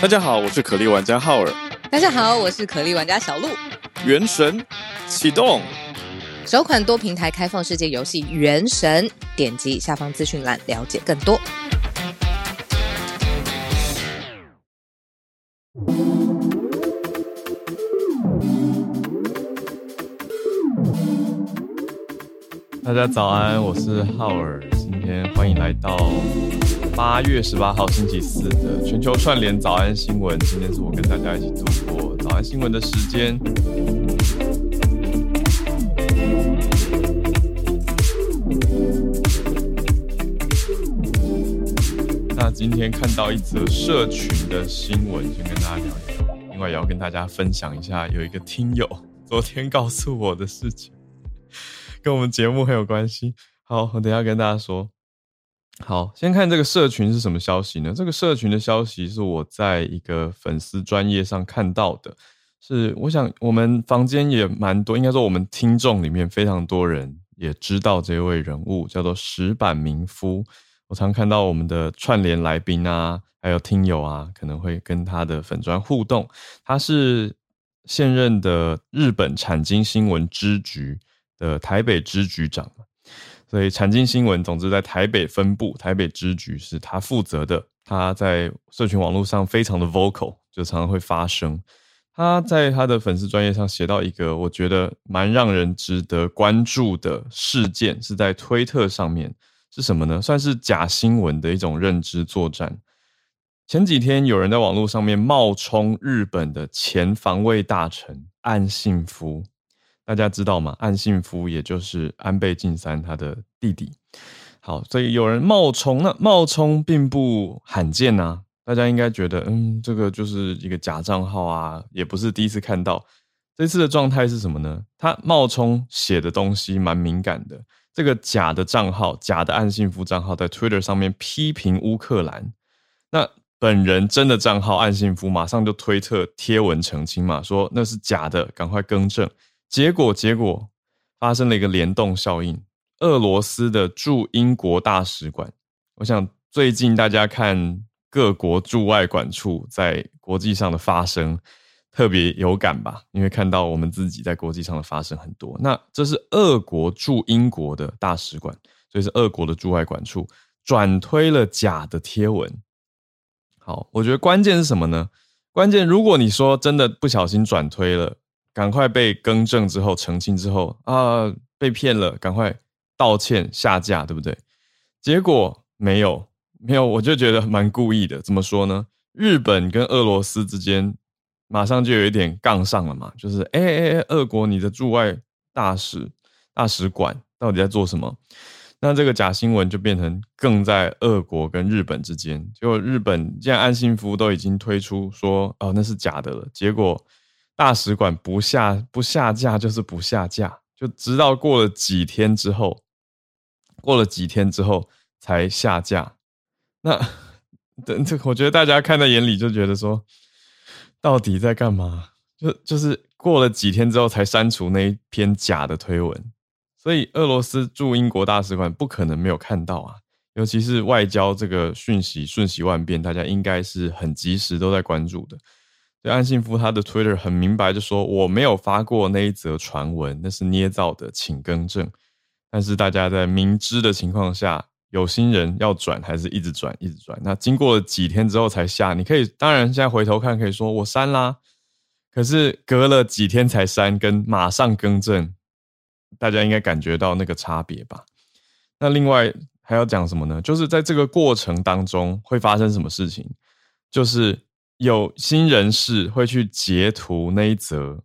大家好，我是可莉玩家浩尔。大家好，我是可莉玩家小鹿。原神启动，首款多平台开放世界游戏《原神》，点击下方资讯栏了解更多。大家早安，我是浩尔，今天欢迎来到。八月十八号星期四的全球串联早安新闻，今天是我跟大家一起度过早安新闻的时间。那今天看到一则社群的新闻，先跟大家聊一聊。另外也要跟大家分享一下，有一个听友昨天告诉我的事情，跟我们节目很有关系。好，我等下跟大家说。好，先看这个社群是什么消息呢？这个社群的消息是我在一个粉丝专业上看到的，是我想我们房间也蛮多，应该说我们听众里面非常多人也知道这位人物，叫做石坂明夫。我常看到我们的串联来宾啊，还有听友啊，可能会跟他的粉专互动。他是现任的日本产经新闻支局的台北支局长。所以产经新闻，总之在台北分部、台北支局是他负责的。他在社群网络上非常的 vocal，就常常会发声。他在他的粉丝专业上写到一个我觉得蛮让人值得关注的事件，是在推特上面，是什么呢？算是假新闻的一种认知作战。前几天有人在网络上面冒充日本的前防卫大臣岸信夫。大家知道吗？岸信夫也就是安倍晋三他的弟弟。好，所以有人冒充，那冒充并不罕见呐、啊。大家应该觉得，嗯，这个就是一个假账号啊，也不是第一次看到。这次的状态是什么呢？他冒充写的东西蛮敏感的。这个假的账号，假的岸信夫账号，在 Twitter 上面批评乌克兰。那本人真的账号岸信夫马上就推特贴文澄清嘛，说那是假的，赶快更正。结果，结果发生了一个联动效应。俄罗斯的驻英国大使馆，我想最近大家看各国驻外馆处在国际上的发声，特别有感吧？因为看到我们自己在国际上的发声很多。那这是俄国驻英国的大使馆，所以是俄国的驻外馆处转推了假的贴文。好，我觉得关键是什么呢？关键，如果你说真的不小心转推了。赶快被更正之后澄清之后啊，被骗了，赶快道歉下架，对不对？结果没有，没有，我就觉得蛮故意的。怎么说呢？日本跟俄罗斯之间马上就有一点杠上了嘛，就是哎哎哎，俄国你的驻外大使大使馆到底在做什么？那这个假新闻就变成更在俄国跟日本之间。结果日本既然岸信夫都已经推出说哦那是假的了，结果。大使馆不下不下架就是不下架，就直到过了几天之后，过了几天之后才下架。那 等这，我觉得大家看在眼里就觉得说，到底在干嘛？就就是过了几天之后才删除那一篇假的推文，所以俄罗斯驻英国大使馆不可能没有看到啊。尤其是外交这个讯息瞬息万变，大家应该是很及时都在关注的。对，岸信夫他的 Twitter 很明白，就说我没有发过那一则传闻，那是捏造的，请更正。但是大家在明知的情况下，有心人要转，还是一直转，一直转。那经过了几天之后才下，你可以当然现在回头看，可以说我删啦。可是隔了几天才删，跟马上更正，大家应该感觉到那个差别吧？那另外还要讲什么呢？就是在这个过程当中会发生什么事情？就是。有心人士会去截图那一则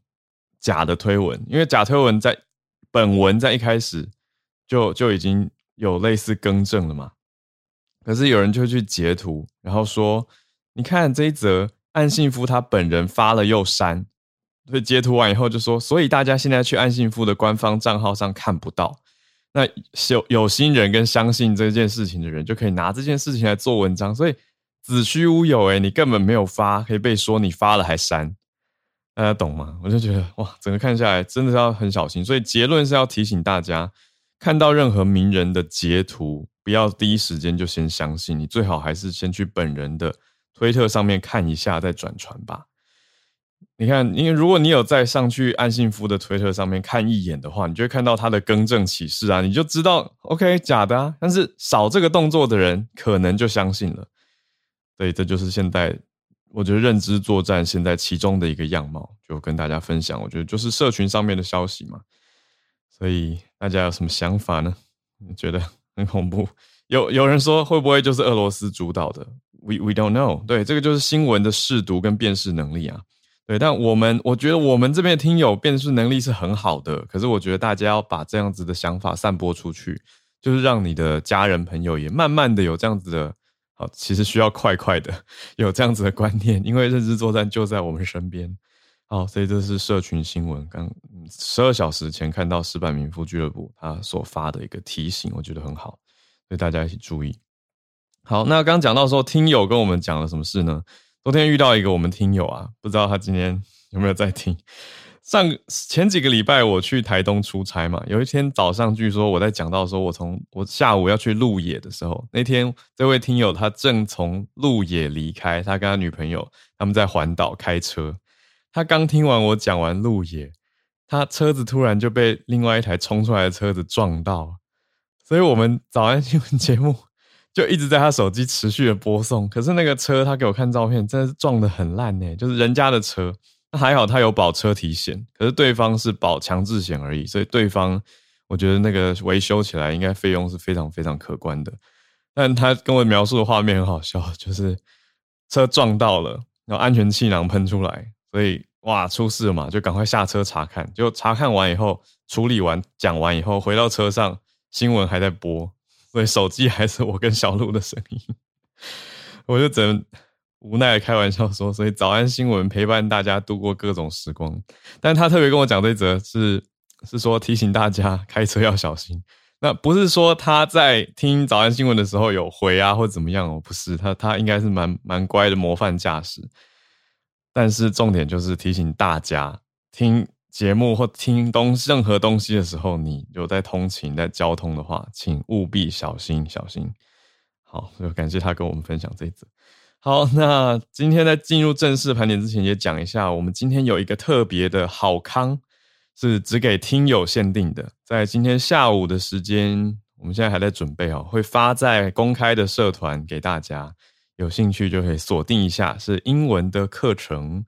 假的推文，因为假推文在本文在一开始就就已经有类似更正了嘛。可是有人就去截图，然后说：“你看这一则岸信夫他本人发了又删。”所以截图完以后就说：“所以大家现在去岸信夫的官方账号上看不到。”那有有心人跟相信这件事情的人就可以拿这件事情来做文章，所以。子虚乌有诶，你根本没有发，可以被说你发了还删，大家懂吗？我就觉得哇，整个看下来真的是要很小心。所以结论是要提醒大家，看到任何名人的截图，不要第一时间就先相信，你最好还是先去本人的推特上面看一下再转传吧。你看，因为如果你有在上去安信夫的推特上面看一眼的话，你就会看到他的更正启事啊，你就知道 OK 假的啊。但是少这个动作的人，可能就相信了。所以这就是现在我觉得认知作战现在其中的一个样貌，就跟大家分享。我觉得就是社群上面的消息嘛。所以大家有什么想法呢？你觉得很恐怖？有有人说会不会就是俄罗斯主导的？We we don't know。对，这个就是新闻的识读跟辨识能力啊。对，但我们我觉得我们这边的听友辨识能力是很好的，可是我觉得大家要把这样子的想法散播出去，就是让你的家人朋友也慢慢的有这样子的，其实需要快快的有这样子的观念，因为认知作战就在我们身边。好，所以这是社群新闻，刚十二小时前看到石板民夫俱乐部他所发的一个提醒，我觉得很好，所以大家一起注意。好，那刚讲到说听友跟我们讲了什么事呢？昨天遇到一个我们听友啊，不知道他今天有没有在听。上前几个礼拜我去台东出差嘛，有一天早上，据说我在讲到说，我从我下午要去鹿野的时候，那天这位听友他正从鹿野离开，他跟他女朋友他们在环岛开车，他刚听完我讲完鹿野，他车子突然就被另外一台冲出来的车子撞到，所以我们早安新闻节目。就一直在他手机持续的播送，可是那个车他给我看照片，真的是撞得很烂呢，就是人家的车，还好他有保车体险，可是对方是保强制险而已，所以对方我觉得那个维修起来应该费用是非常非常可观的。但他跟我描述的画面很好笑，就是车撞到了，然后安全气囊喷出来，所以哇出事了嘛，就赶快下车查看，就查看完以后处理完讲完以后回到车上，新闻还在播。所以手机还是我跟小鹿的声音，我就只能无奈的开玩笑说，所以早安新闻陪伴大家度过各种时光。但他特别跟我讲这则是是说提醒大家开车要小心。那不是说他在听早安新闻的时候有回啊或怎么样哦，不是他他应该是蛮蛮乖的模范驾驶。但是重点就是提醒大家听。节目或听东任何东西的时候，你有在通勤、在交通的话，请务必小心小心。好，就感谢他跟我们分享这一则。好，那今天在进入正式盘点之前，也讲一下，我们今天有一个特别的好康，是只给听友限定的，在今天下午的时间，我们现在还在准备哦，会发在公开的社团给大家，有兴趣就可以锁定一下，是英文的课程。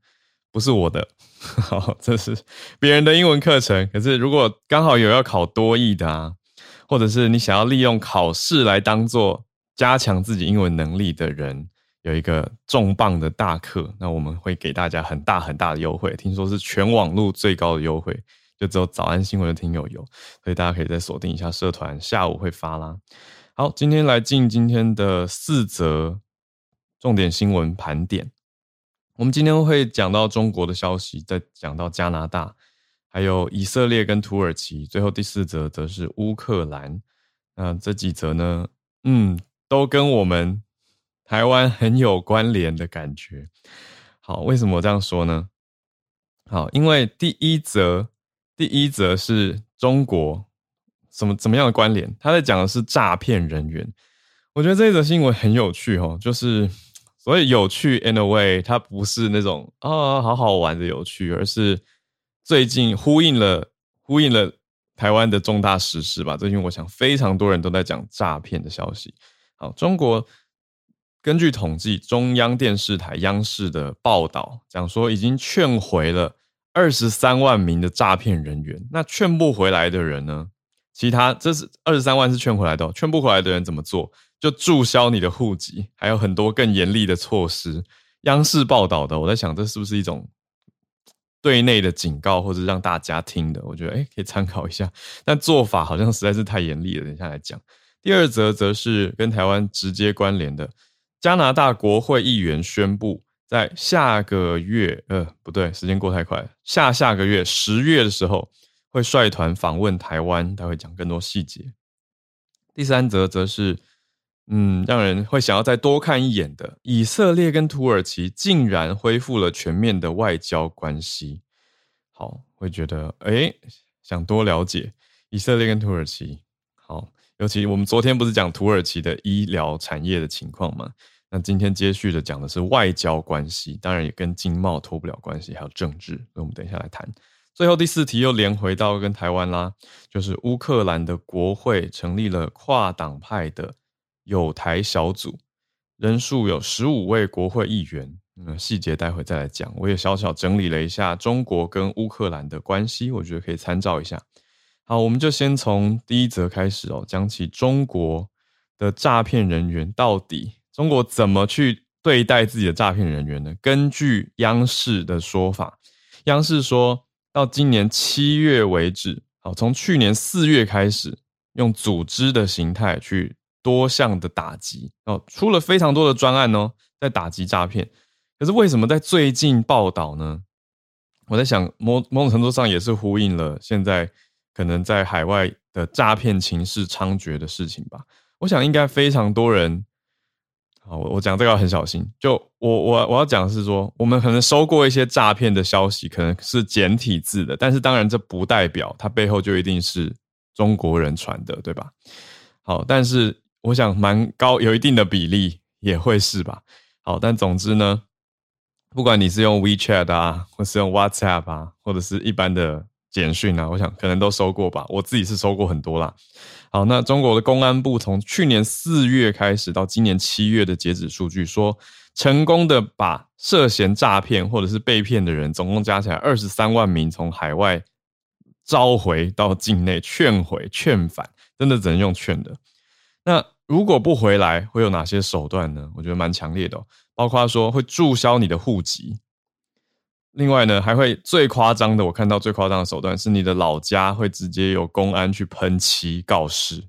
不是我的，好，这是别人的英文课程。可是如果刚好有要考多益的啊，或者是你想要利用考试来当做加强自己英文能力的人，有一个重磅的大课，那我们会给大家很大很大的优惠。听说是全网络最高的优惠，就只有早安新闻的听友有，所以大家可以再锁定一下社团，下午会发啦。好，今天来进今天的四则重点新闻盘点。我们今天会讲到中国的消息，再讲到加拿大，还有以色列跟土耳其，最后第四则则是乌克兰。那这几则呢，嗯，都跟我们台湾很有关联的感觉。好，为什么我这样说呢？好，因为第一则，第一则是中国什么怎么样的关联？他在讲的是诈骗人员。我觉得这一则新闻很有趣哦，就是。所以有趣，in a way，它不是那种啊、哦、好好玩的有趣，而是最近呼应了呼应了台湾的重大时事吧。最近我想非常多人都在讲诈骗的消息。好，中国根据统计，中央电视台央视的报道讲说，已经劝回了二十三万名的诈骗人员。那劝不回来的人呢？其他这是二十三万是劝回来的，劝不回来的人怎么做？就注销你的户籍，还有很多更严厉的措施。央视报道的，我在想这是不是一种对内的警告，或者让大家听的？我觉得诶可以参考一下。但做法好像实在是太严厉了。等一下来讲。第二则则是跟台湾直接关联的，加拿大国会议员宣布，在下个月，呃，不对，时间过太快，下下个月十月的时候会率团访问台湾，他会讲更多细节。第三则则是。嗯，让人会想要再多看一眼的，以色列跟土耳其竟然恢复了全面的外交关系。好，会觉得诶，想多了解以色列跟土耳其。好，尤其我们昨天不是讲土耳其的医疗产业的情况吗？那今天接续的讲的是外交关系，当然也跟经贸脱不了关系，还有政治，所以我们等一下来谈。最后第四题又连回到跟台湾啦，就是乌克兰的国会成立了跨党派的友台小组，人数有十五位国会议员。嗯，细节待会再来讲。我也小小整理了一下中国跟乌克兰的关系，我觉得可以参照一下。好，我们就先从第一则开始哦，讲起中国的诈骗人员到底中国怎么去对待自己的诈骗人员呢？根据央视的说法，央视说到今年七月为止，好，从去年四月开始，用组织的形态去多项的打击哦，出了非常多的专案哦，在打击诈骗。可是为什么在最近报道呢？我在想，某某种程度上也是呼应了现在可能在海外的诈骗情势猖獗的事情吧。我想应该非常多人，好，我我讲这个要很小心。就我我我要讲的是说，我们可能收过一些诈骗的消息，可能是简体字的，但是当然这不代表它背后就一定是中国人传的，对吧？好，但是我想蛮高，有一定的比例也会是吧。好，但总之呢。不管你是用 WeChat 啊，或是用 WhatsApp 啊，或者是一般的简讯啊，我想可能都收过吧。我自己是收过很多啦。好，那中国的公安部从去年四月开始到今年七月的截止数据说，成功的把涉嫌诈骗或者是被骗的人，总共加起来二十三万名从海外召回到境内，劝回、劝返，真的只能用劝的。那如果不回来，会有哪些手段呢？我觉得蛮强烈的哦。包括说会注销你的户籍，另外呢，还会最夸张的，我看到最夸张的手段是你的老家会直接有公安去喷漆告示。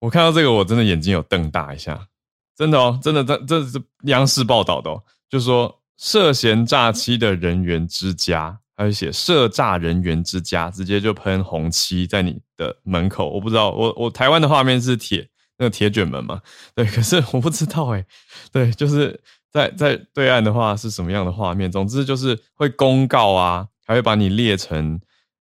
我看到这个，我真的眼睛有瞪大一下，真的哦，真的，这这是央视报道的哦，就说涉嫌诈欺的人员之家，还有写涉诈人员之家，直接就喷红漆在你的门口。我不知道，我我台湾的画面是铁。那个铁卷门嘛，对，可是我不知道哎，对，就是在在对岸的话是什么样的画面？总之就是会公告啊，还会把你列成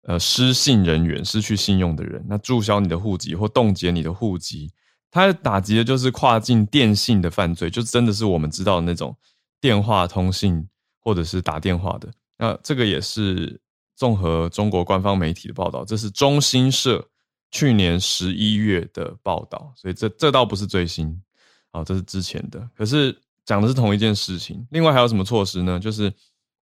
呃失信人员，失去信用的人，那注销你的户籍或冻结你的户籍，它打击的就是跨境电信的犯罪，就真的是我们知道的那种电话通信或者是打电话的。那这个也是综合中国官方媒体的报道，这是中新社。去年十一月的报道，所以这这倒不是最新，哦，这是之前的。可是讲的是同一件事情。另外还有什么措施呢？就是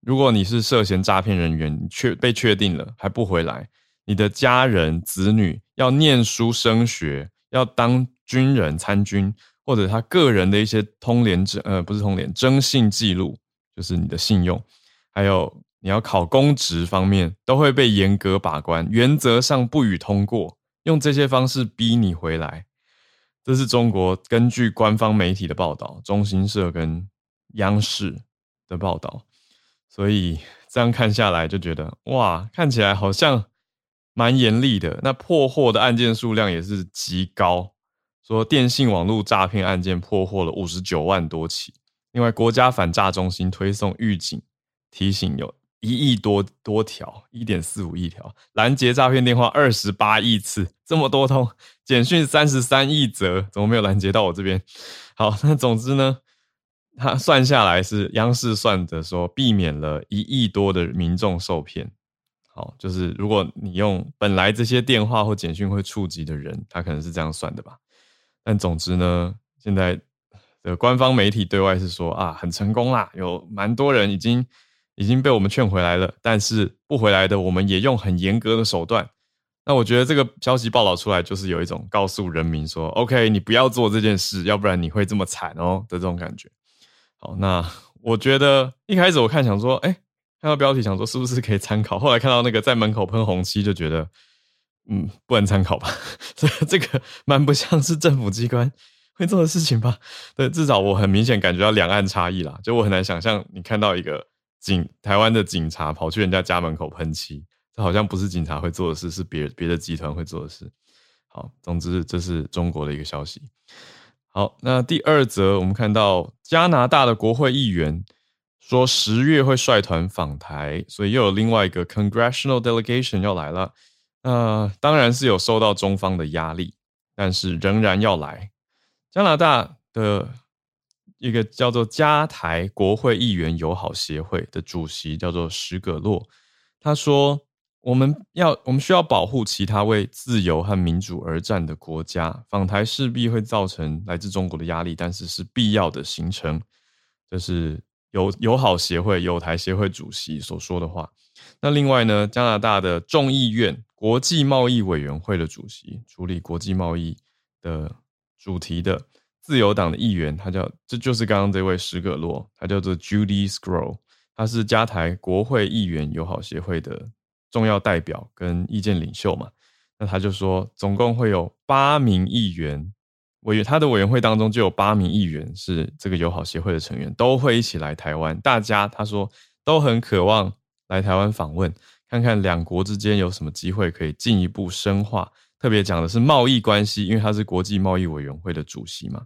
如果你是涉嫌诈骗人员，你确被确定了还不回来，你的家人子女要念书升学，要当军人参军，或者他个人的一些通联征呃不是通联征信记录，就是你的信用，还有你要考公职方面，都会被严格把关，原则上不予通过。用这些方式逼你回来，这是中国根据官方媒体的报道，中新社跟央视的报道，所以这样看下来就觉得哇，看起来好像蛮严厉的。那破获的案件数量也是极高，说电信网络诈骗案件破获了五十九万多起。另外，国家反诈中心推送预警提醒有。一亿多多条，一点四五亿条，拦截诈骗电话二十八亿次，这么多通简讯三十三亿则，怎么没有拦截到我这边？好，那总之呢，他算下来是央视算的，说避免了一亿多的民众受骗。好，就是如果你用本来这些电话或简讯会触及的人，他可能是这样算的吧。但总之呢，现在的官方媒体对外是说啊，很成功啦，有蛮多人已经。已经被我们劝回来了，但是不回来的，我们也用很严格的手段。那我觉得这个消息报道出来，就是有一种告诉人民说：“OK，你不要做这件事，要不然你会这么惨哦”的这种感觉。好，那我觉得一开始我看想说，哎，看到标题想说是不是可以参考，后来看到那个在门口喷红漆，就觉得嗯，不能参考吧。这这个蛮不像是政府机关会做的事情吧？对，至少我很明显感觉到两岸差异啦，就我很难想象你看到一个。警台湾的警察跑去人家家门口喷漆，这好像不是警察会做的事，是别别的集团会做的事。好，总之这是中国的一个消息。好，那第二则，我们看到加拿大的国会议员说十月会率团访台，所以又有另外一个 Congressional Delegation 要来了。那当然是有受到中方的压力，但是仍然要来。加拿大的。一个叫做加台国会议员友好协会的主席叫做史葛洛，他说：“我们要我们需要保护其他为自由和民主而战的国家，访台势必会造成来自中国的压力，但是是必要的行程。”这是友友好协会友台协会主席所说的话。那另外呢，加拿大的众议院国际贸易委员会的主席，处理国际贸易的主题的。自由党的议员，他叫，这就是刚刚这位史葛洛，他叫做 Judy Scroll，他是加台国会议员友好协会的重要代表跟意见领袖嘛。那他就说，总共会有八名议员委员，他的委员会当中就有八名议员是这个友好协会的成员，都会一起来台湾。大家他说都很渴望来台湾访问，看看两国之间有什么机会可以进一步深化。特别讲的是贸易关系，因为他是国际贸易委员会的主席嘛。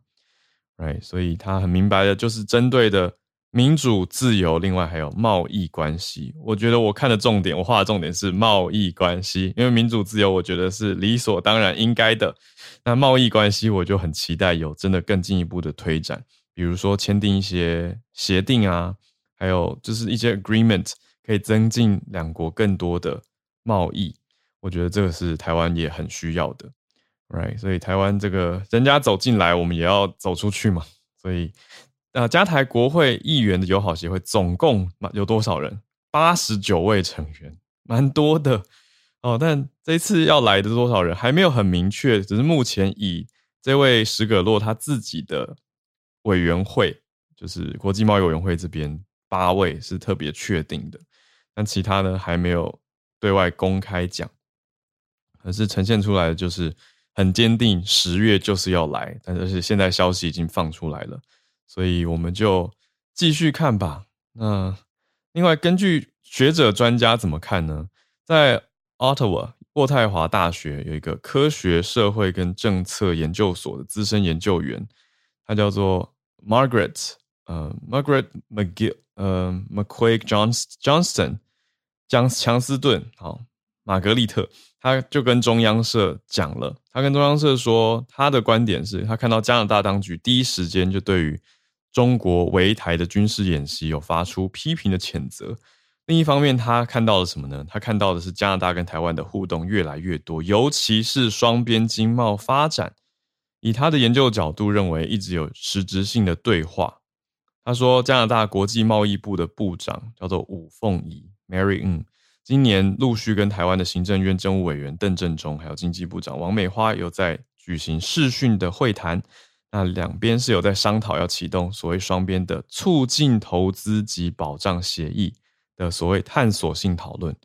Right, 所以他很明白的，就是针对的民主自由，另外还有贸易关系。我觉得我看的重点，我画的重点是贸易关系，因为民主自由，我觉得是理所当然应该的。那贸易关系，我就很期待有真的更进一步的推展，比如说签订一些协定啊，还有就是一些 agreement，可以增进两国更多的贸易。我觉得这个是台湾也很需要的。Right，所以台湾这个人家走进来，我们也要走出去嘛。所以，呃，加台国会议员的友好协会总共有多少人？八十九位成员，蛮多的哦。但这一次要来的多少人还没有很明确，只是目前以这位史葛洛他自己的委员会，就是国际贸易委员会这边八位是特别确定的，但其他呢还没有对外公开讲，可是呈现出来的就是。很坚定，十月就是要来，但是现在消息已经放出来了，所以我们就继续看吧。那另外，根据学者专家怎么看呢？在 Ottawa 渥太华大学有一个科学社会跟政策研究所的资深研究员，他叫做 Margaret，呃，Margaret McGill，呃，McQuaig Johnston，江强斯顿，好，玛格丽特。他就跟中央社讲了，他跟中央社说，他的观点是他看到加拿大当局第一时间就对于中国围台的军事演习有发出批评的谴责。另一方面，他看到了什么呢？他看到的是加拿大跟台湾的互动越来越多，尤其是双边经贸发展。以他的研究角度认为，一直有实质性的对话。他说，加拿大国际贸易部的部长叫做伍凤仪 （Mary N。今年陆续跟台湾的行政院政务委员邓正中，还有经济部长王美花有在举行视讯的会谈，那两边是有在商讨要启动所谓双边的促进投资及保障协议的所谓探索性讨论。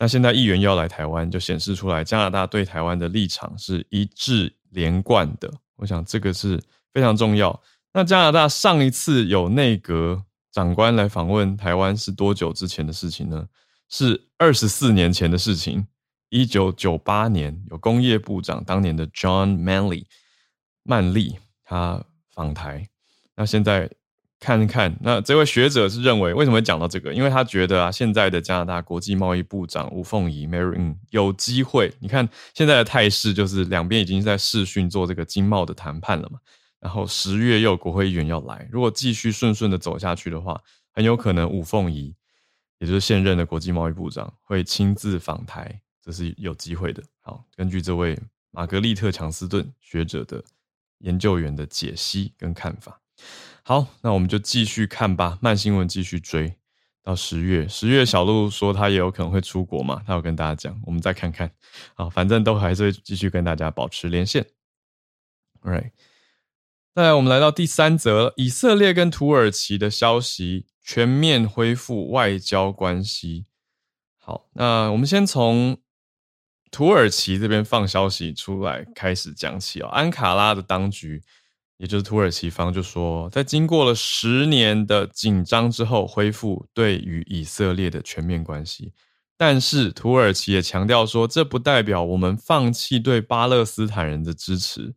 那现在议员要来台湾，就显示出来加拿大对台湾的立场是一致连贯的。我想这个是非常重要。那加拿大上一次有内阁长官来访问台湾是多久之前的事情呢？是二十四年前的事情，一九九八年有工业部长当年的 John Manley 曼利他访台。那现在看看，那这位学者是认为，为什么会讲到这个？因为他觉得啊，现在的加拿大国际贸易部长吴凤仪 Mary 有机会。你看现在的态势，就是两边已经在视讯做这个经贸的谈判了嘛。然后十月又有国会议员要来，如果继续顺顺的走下去的话，很有可能吴凤仪。也就是现任的国际贸易部长会亲自访台，这是有机会的。好，根据这位玛格丽特·强斯顿学者的研究员的解析跟看法，好，那我们就继续看吧。慢新闻继续追到十月，十月小鹿说他也有可能会出国嘛，他有跟大家讲，我们再看看。好，反正都还是会继续跟大家保持连线。Alright，再来我们来到第三则，以色列跟土耳其的消息。全面恢复外交关系。好，那我们先从土耳其这边放消息出来开始讲起哦。安卡拉的当局，也就是土耳其方，就说在经过了十年的紧张之后，恢复对于以色列的全面关系。但是土耳其也强调说，这不代表我们放弃对巴勒斯坦人的支持。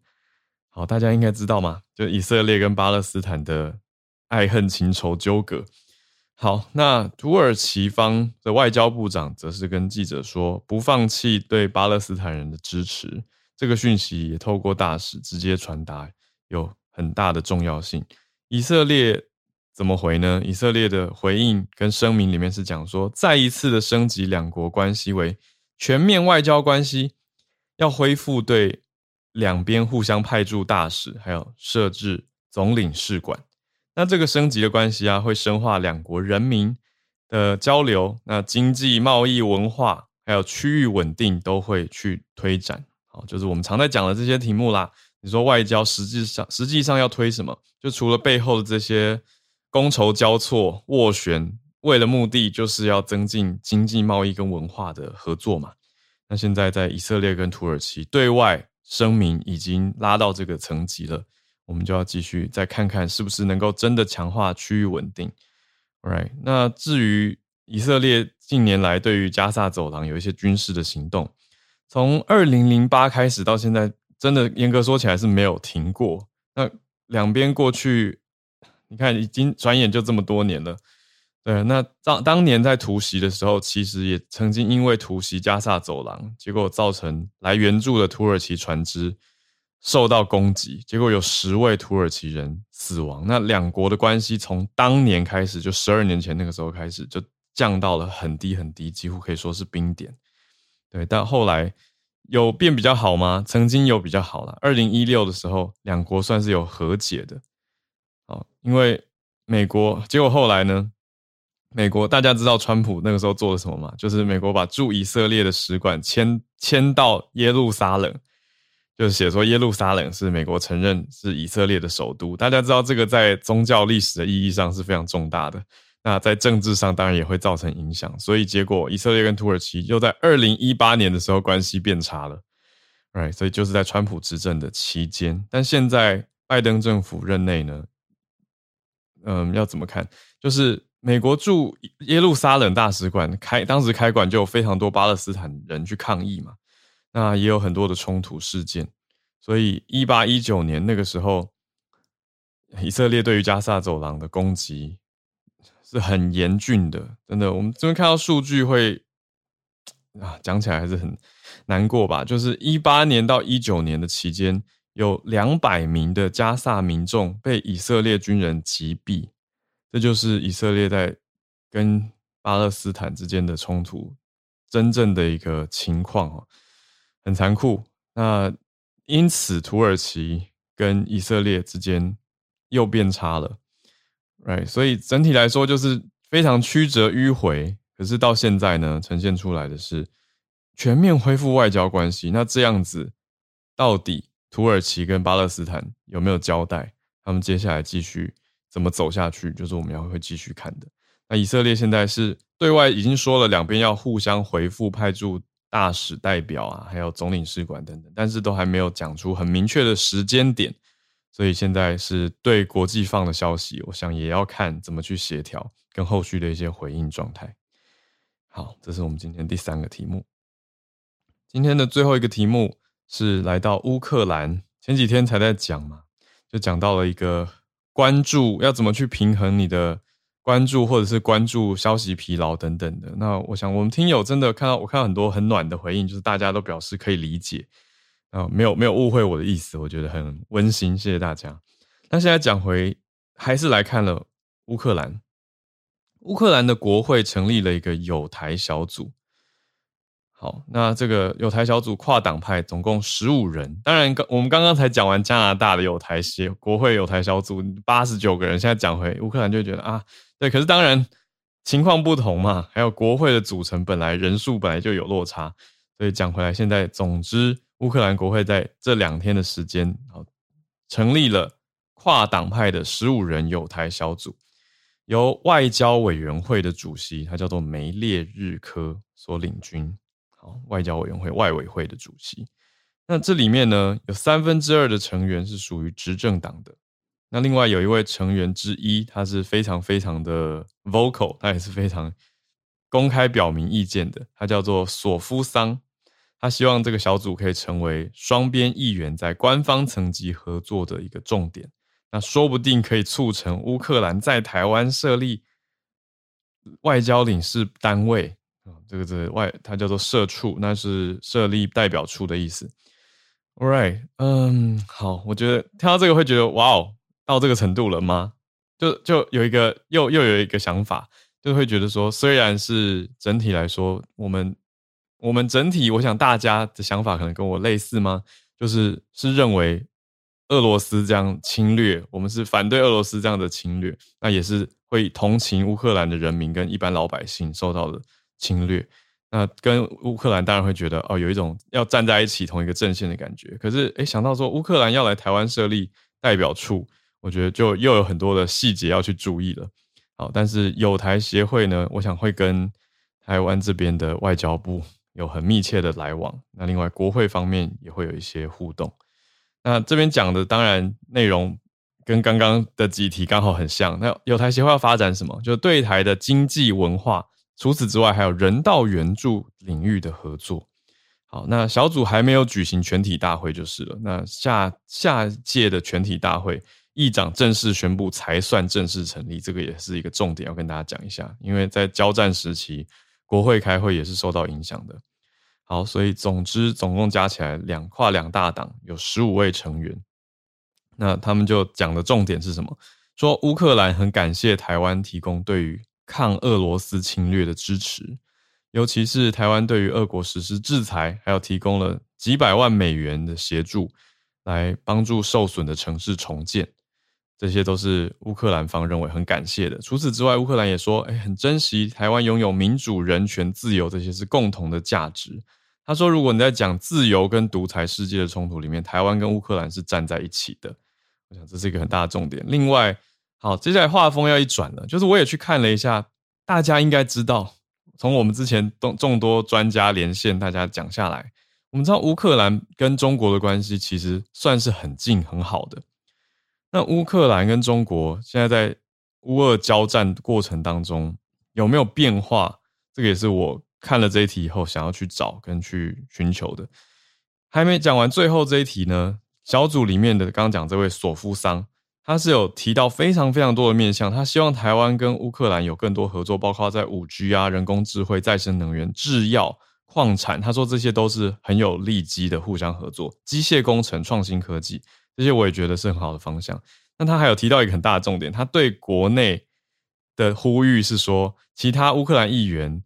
好，大家应该知道吗？就以色列跟巴勒斯坦的。爱恨情仇纠葛。好，那土耳其方的外交部长则是跟记者说，不放弃对巴勒斯坦人的支持。这个讯息也透过大使直接传达，有很大的重要性。以色列怎么回呢？以色列的回应跟声明里面是讲说，再一次的升级两国关系为全面外交关系，要恢复对两边互相派驻大使，还有设置总领事馆。那这个升级的关系啊，会深化两国人民的交流，那经济、贸易、文化，还有区域稳定都会去推展。好，就是我们常在讲的这些题目啦。你说外交实际上实际上要推什么？就除了背后的这些觥筹交错、斡旋，为了目的就是要增进经济、贸易跟文化的合作嘛。那现在在以色列跟土耳其对外声明已经拉到这个层级了，我们就要继续再看看是不是能够真的强化区域稳定。Right？那至于以色列近年来对于加萨走廊有一些军事的行动，从二零零八开始到现在，真的严格说起来是没有停过。那两边过去，你看已经转眼就这么多年了。对，那当当年在突袭的时候，其实也曾经因为突袭加萨走廊，结果造成来援助的土耳其船只受到攻击，结果有十位土耳其人死亡。那两国的关系从当年开始，就十二年前那个时候开始，就降到了很低很低，几乎可以说是冰点。对，但后来有变比较好吗？曾经有比较好了。二零一六的时候，两国算是有和解的。好，因为美国，结果后来呢？美国大家知道川普那个时候做了什么吗？就是美国把驻以色列的使馆迁迁到耶路撒冷，就是写说耶路撒冷是美国承认是以色列的首都。大家知道这个在宗教历史的意义上是非常重大的，那在政治上当然也会造成影响。所以结果以色列跟土耳其又在二零一八年的时候关系变差了，right？所以就是在川普执政的期间，但现在拜登政府任内呢，嗯，要怎么看？就是。美国驻耶路撒冷大使馆开，当时开馆就有非常多巴勒斯坦人去抗议嘛，那也有很多的冲突事件，所以一八一九年那个时候，以色列对于加萨走廊的攻击是很严峻的，真的，我们这边看到数据会啊，讲起来还是很难过吧。就是一八年到一九年的期间，有两百名的加萨民众被以色列军人击毙。这就是以色列在跟巴勒斯坦之间的冲突真正的一个情况哦，很残酷。那因此，土耳其跟以色列之间又变差了，right？所以整体来说就是非常曲折迂回。可是到现在呢，呈现出来的是全面恢复外交关系。那这样子，到底土耳其跟巴勒斯坦有没有交代？他们接下来继续。怎么走下去，就是我们要会继续看的。那以色列现在是对外已经说了，两边要互相回复派驻大使代表啊，还有总领事馆等等，但是都还没有讲出很明确的时间点。所以现在是对国际放的消息，我想也要看怎么去协调跟后续的一些回应状态。好，这是我们今天第三个题目。今天的最后一个题目是来到乌克兰，前几天才在讲嘛，就讲到了一个。关注要怎么去平衡你的关注，或者是关注消息疲劳等等的。那我想，我们听友真的看到，我看到很多很暖的回应，就是大家都表示可以理解，啊，没有没有误会我的意思，我觉得很温馨，谢谢大家。那现在讲回，还是来看了乌克兰，乌克兰的国会成立了一个友台小组。好，那这个友台小组跨党派总共十五人，当然刚我们刚刚才讲完加拿大的友台协国会友台小组八十九个人，现在讲回乌克兰就觉得啊，对，可是当然情况不同嘛，还有国会的组成本来人数本来就有落差，所以讲回来，现在总之乌克兰国会在这两天的时间，好，成立了跨党派的十五人友台小组，由外交委员会的主席他叫做梅列日科所领军。外交委员会外委会的主席，那这里面呢，有三分之二的成员是属于执政党的，那另外有一位成员之一，他是非常非常的 vocal，他也是非常公开表明意见的，他叫做索夫桑，他希望这个小组可以成为双边议员在官方层级合作的一个重点，那说不定可以促成乌克兰在台湾设立外交领事单位。这个这外，它叫做社畜，那是设立代表处的意思。All right，嗯，好，我觉得听到这个会觉得哇哦，到这个程度了吗？就就有一个又又有一个想法，就会觉得说，虽然是整体来说，我们我们整体，我想大家的想法可能跟我类似吗？就是是认为俄罗斯这样侵略，我们是反对俄罗斯这样的侵略，那也是会同情乌克兰的人民跟一般老百姓受到的侵略。那跟乌克兰当然会觉得哦，有一种要站在一起同一个阵线的感觉。可是诶，想到说乌克兰要来台湾设立代表处，我觉得就又有很多的细节要去注意了。好，但是友台协会呢，我想会跟台湾这边的外交部有很密切的来往。那另外国会方面也会有一些互动。那这边讲的当然内容跟刚刚的几题刚好很像。那友台协会要发展什么？就对台的经济文化。除此之外，还有人道援助领域的合作。好，那小组还没有举行全体大会就是了。那下下届的全体大会，议长正式宣布才算正式成立，这个也是一个重点，要跟大家讲一下。因为在交战时期，国会开会也是受到影响的。好，所以总之总共加起来两跨两大党有十五位成员。那他们就讲的重点是什么？说乌克兰很感谢台湾提供对于抗俄罗斯侵略的支持，尤其是台湾对于俄国实施制裁，还有提供了几百万美元的协助，来帮助受损的城市重建，这些都是乌克兰方认为很感谢的。除此之外，乌克兰也说，哎，很珍惜台湾拥有民主、人权、自由，这些是共同的价值。他说，如果你在讲自由跟独裁世界的冲突里面，台湾跟乌克兰是站在一起的。我想这是一个很大的重点。另外，好，接下来画风要一转了，就是我也去看了一下，大家应该知道，从我们之前众众多专家连线，大家讲下来，我们知道乌克兰跟中国的关系其实算是很近很好的。那乌克兰跟中国现在在乌俄交战过程当中有没有变化？这个也是我看了这一题以后想要去找跟去寻求的。还没讲完最后这一题呢，小组里面的刚刚讲这位索夫桑。他是有提到非常非常多的面向，他希望台湾跟乌克兰有更多合作，包括在五 G 啊、人工智慧、再生能源、制药、矿产。他说这些都是很有利基的互相合作，机械工程、创新科技这些我也觉得是很好的方向。那他还有提到一个很大的重点，他对国内的呼吁是说，其他乌克兰议员，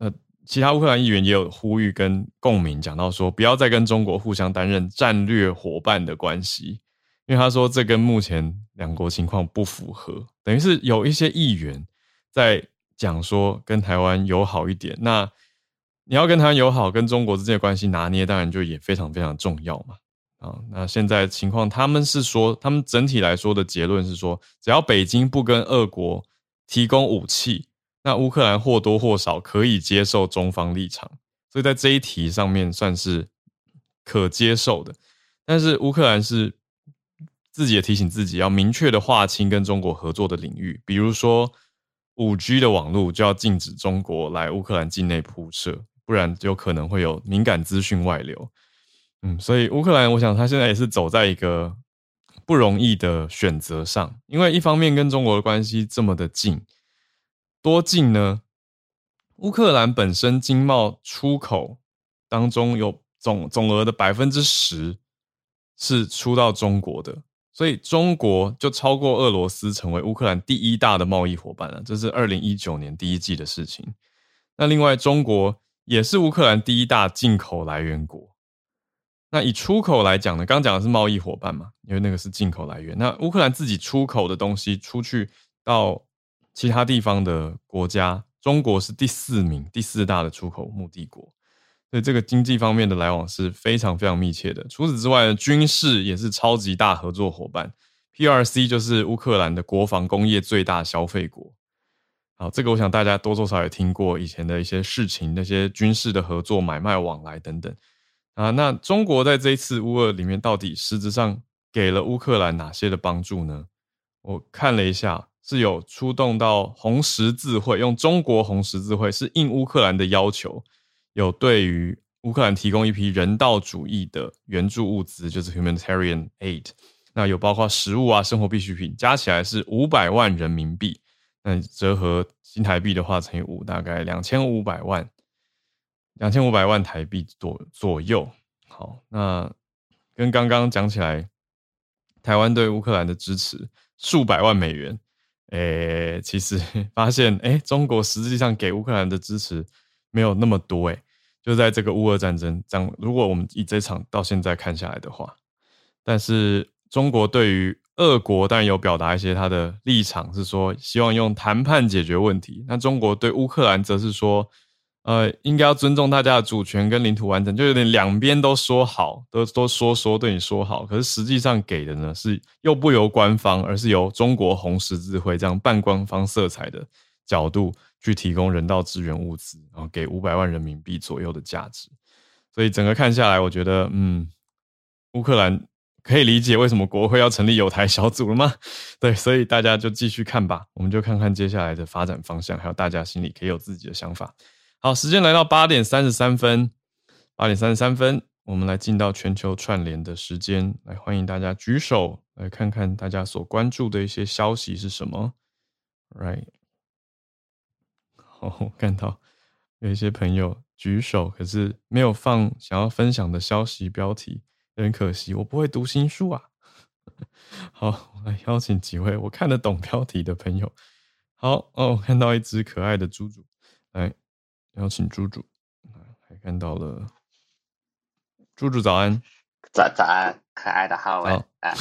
呃，其他乌克兰议员也有呼吁跟共鸣，讲到说不要再跟中国互相担任战略伙伴的关系。因为他说这跟目前两国情况不符合，等于是有一些议员在讲说跟台湾友好一点。那你要跟台湾友好，跟中国之间的关系拿捏，当然就也非常非常重要嘛。啊，那现在情况，他们是说，他们整体来说的结论是说，只要北京不跟俄国提供武器，那乌克兰或多或少可以接受中方立场，所以在这一题上面算是可接受的。但是乌克兰是。自己也提醒自己要明确的划清跟中国合作的领域，比如说五 G 的网络就要禁止中国来乌克兰境内铺设，不然就可能会有敏感资讯外流。嗯，所以乌克兰，我想他现在也是走在一个不容易的选择上，因为一方面跟中国的关系这么的近，多近呢？乌克兰本身经贸出口当中有总总额的百分之十是出到中国的。所以中国就超过俄罗斯，成为乌克兰第一大的贸易伙伴了。这是二零一九年第一季的事情。那另外，中国也是乌克兰第一大进口来源国。那以出口来讲呢？刚讲的是贸易伙伴嘛，因为那个是进口来源。那乌克兰自己出口的东西出去到其他地方的国家，中国是第四名，第四大的出口目的国。所以这个经济方面的来往是非常非常密切的。除此之外呢，军事也是超级大合作伙伴。PRC 就是乌克兰的国防工业最大消费国。好，这个我想大家多多少少也听过以前的一些事情，那些军事的合作、买卖往来等等。啊，那中国在这一次乌俄里面，到底实质上给了乌克兰哪些的帮助呢？我看了一下，是有出动到红十字会，用中国红十字会是应乌克兰的要求。有对于乌克兰提供一批人道主义的援助物资，就是 humanitarian aid。那有包括食物啊、生活必需品，加起来是五百万人民币。那折合新台币的话，乘以五，大概两千五百万，两千五百万台币左左右。好，那跟刚刚讲起来，台湾对乌克兰的支持，数百万美元。诶，其实发现，诶，中国实际上给乌克兰的支持没有那么多，诶，就在这个乌俄战争，这样如果我们以这场到现在看下来的话，但是中国对于俄国当然有表达一些他的立场，是说希望用谈判解决问题。那中国对乌克兰则是说，呃，应该要尊重大家的主权跟领土完整，就有点两边都说好，都都说说对你说好，可是实际上给的呢是又不由官方，而是由中国红十字会这样半官方色彩的角度去提供人道支援物资，然后给五百万人民币左右的价值。所以整个看下来，我觉得，嗯，乌克兰。可以理解为什么国会要成立友台小组了吗？对，所以大家就继续看吧，我们就看看接下来的发展方向，还有大家心里可以有自己的想法。好，时间来到八点三十三分，八点三十三分，我们来进到全球串联的时间，来欢迎大家举手，来看看大家所关注的一些消息是什么。Right，好，我看到有一些朋友举手，可是没有放想要分享的消息标题。有点可惜，我不会读心术啊。好，我来邀请几位我看得懂标题的朋友。好哦，我看到一只可爱的猪猪，来邀请猪猪。还看到了猪猪，早安，早早安，可爱的浩文。啊，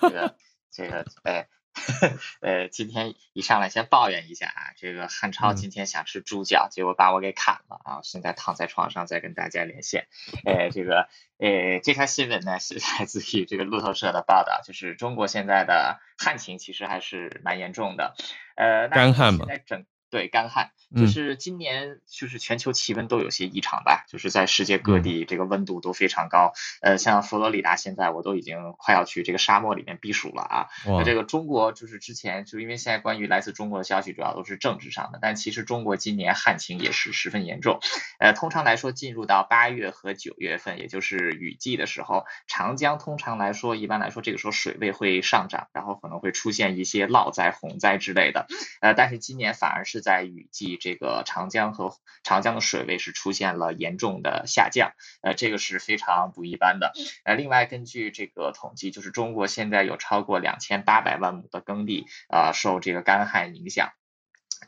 这个这个哎。呃，今天一上来先抱怨一下啊，这个汉超今天想吃猪脚，嗯、结果把我给砍了啊！现在躺在床上在跟大家连线。呃，这个呃，这条新闻呢是来自于这个路透社的报道，就是中国现在的旱情其实还是蛮严重的。呃，干旱嘛。对，干旱就是今年就是全球气温都有些异常吧，嗯、就是在世界各地这个温度都非常高。嗯、呃，像佛罗里达现在我都已经快要去这个沙漠里面避暑了啊。那这个中国就是之前就因为现在关于来自中国的消息主要都是政治上的，但其实中国今年旱情也是十分严重。呃，通常来说进入到八月和九月份，也就是雨季的时候，长江通常来说一般来说这个时候水位会上涨，然后可能会出现一些涝灾、洪灾之类的。呃，但是今年反而是。在雨季，这个长江和长江的水位是出现了严重的下降，呃，这个是非常不一般的。呃，另外根据这个统计，就是中国现在有超过两千八百万亩的耕地啊，呃，受这个干旱影响。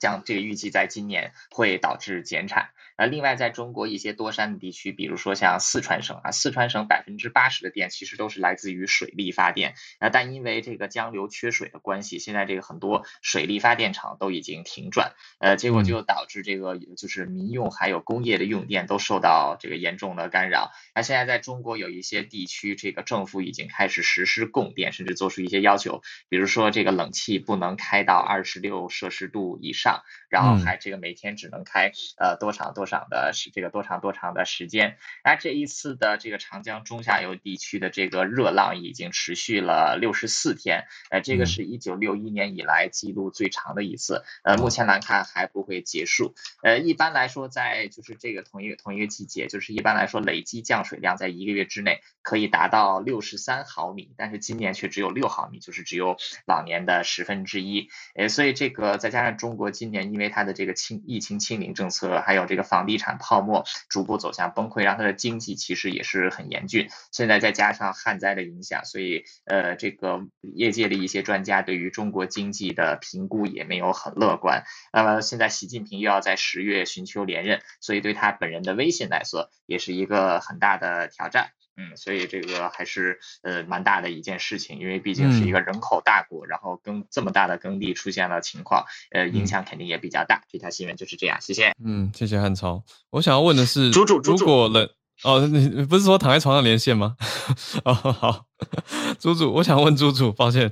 将这个预计在今年会导致减产。呃，另外在中国一些多山的地区，比如说像四川省啊，四川省百分之八十的电其实都是来自于水力发电。呃，但因为这个江流缺水的关系，现在这个很多水力发电厂都已经停转。呃，结果就导致这个就是民用还有工业的用电都受到这个严重的干扰。那现在在中国有一些地区，这个政府已经开始实施供电，甚至做出一些要求，比如说这个冷气不能开到二十六摄氏度以上。上，然后还这个每天只能开呃多长多长的是这个多长多长的时间。那这一次的这个长江中下游地区的这个热浪已经持续了六十四天，呃，这个是一九六一年以来记录最长的一次。呃，目前来看还不会结束。呃，一般来说，在就是这个同一个同一个季节，就是一般来说累积降水量在一个月之内可以达到六十三毫米，但是今年却只有六毫米，就是只有往年的十分之一。呃，所以这个再加上中国。今年因为它的这个清疫情清零政策，还有这个房地产泡沫逐步走向崩溃，让它的经济其实也是很严峻。现在再加上旱灾的影响，所以呃，这个业界的一些专家对于中国经济的评估也没有很乐观。那么现在习近平又要在十月寻求连任，所以对他本人的威信来说，也是一个很大的挑战。嗯，所以这个还是呃蛮大的一件事情，因为毕竟是一个人口大国，嗯、然后耕这么大的耕地出现了情况，呃，影响肯定也比较大。嗯、这条新闻就是这样，谢谢。嗯，谢谢汉超。我想要问的是，猪猪，猪猪如果冷哦，你不是说躺在床上连线吗？哦，好，猪猪，我想问猪猪，抱歉，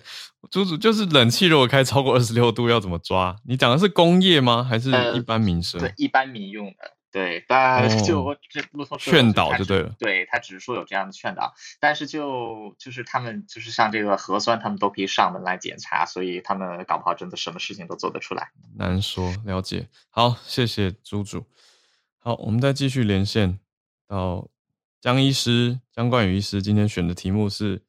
猪猪就是冷气如果开超过二十六度要怎么抓？你讲的是工业吗？还是一般民生？呃、对，一般民用的。对，但就这路透社劝导就对了。对，他只是说有这样的劝导，但是就就是他们就是像这个核酸，他们都可以上门来检查，所以他们搞不好真的什么事情都做得出来。难说，了解。好，谢谢猪猪。好，我们再继续连线到江医师，江冠宇医师。今天选的题目是，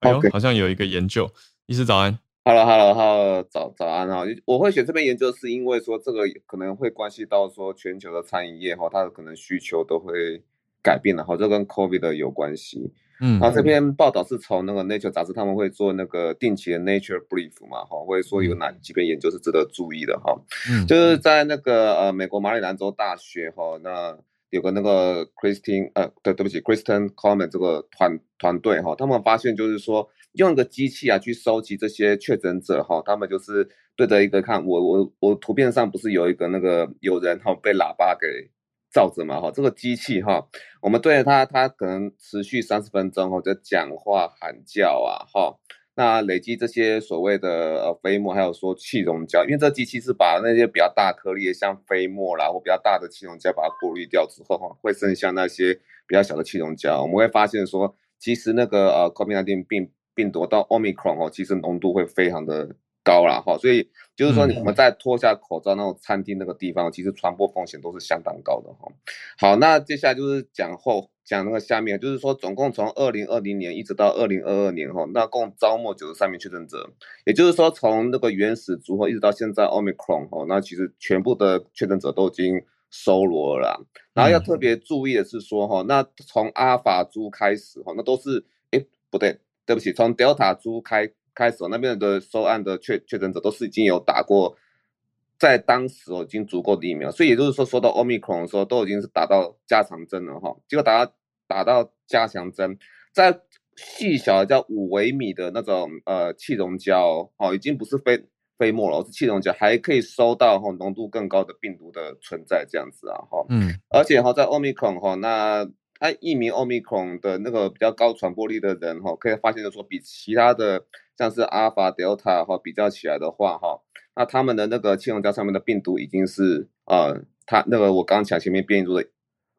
哎呦.好像有一个研究。医师早安。Hello，Hello，Hello，早早安啊！我会选这边研究，是因为说这个可能会关系到说全球的餐饮业哈，它的可能需求都会改变了哈，这跟 COVID 有关系。嗯，然后这篇报道是从那个 Nature 杂志，他们会做那个定期的 Nature Brief 嘛，哈，会说有哪几篇研究是值得注意的，哈，嗯，就是在那个呃美国马里兰州大学哈，那有个那个 Christine 呃，对对不起，Kristen Coleman 这个团团队哈，他们发现就是说用一个机器啊去收集这些确诊者哈，他们就是对着一个看我我我图片上不是有一个那个有人哈被喇叭给。照着嘛哈，这个机器哈，我们对着它，它可能持续三十分钟哈，就讲话喊叫啊哈，那累积这些所谓的呃飞沫，还有说气溶胶，因为这机器是把那些比较大颗粒的，像飞沫啦或比较大的气溶胶把它过滤掉之后哈，会剩下那些比较小的气溶胶，我们会发现说，其实那个呃 COVID-19 病病毒到 Omicron 哦，其实浓度会非常的高啦哈，所以就是说，你们在脱下口罩那种餐厅那个地方，其实传播风险都是相当高的哈。好，那接下来就是讲后讲那个下面，就是说总共从二零二零年一直到二零二二年哈，那共招募九十三名确诊者，也就是说从那个原始株哈一直到现在 Omicron 哈，那其实全部的确诊者都已经收罗了。然后要特别注意的是说哈，那从阿尔法株开始哈，那都是哎不对，对不起，从 Delta 株开。开始那边的收案的确确诊者都是已经有打过，在当时哦已经足够的疫苗，所以也就是说，说到 Omicron 的时候都已经是打到加强针了哈。结果打到打到加强针，在细小的叫五微米的那种呃气溶胶哦，已经不是飞飞沫了，是气溶胶，还可以收到哈浓度更高的病毒的存在这样子啊哈。嗯，而且哈在 Omicron 哈那。他一名奥密克戎的那个比较高传播力的人哈，可以发现就说，比其他的像是阿尔法、德尔塔哈比较起来的话哈，那他们的那个气溶胶上面的病毒已经是呃，它那个我刚刚讲前面变异株的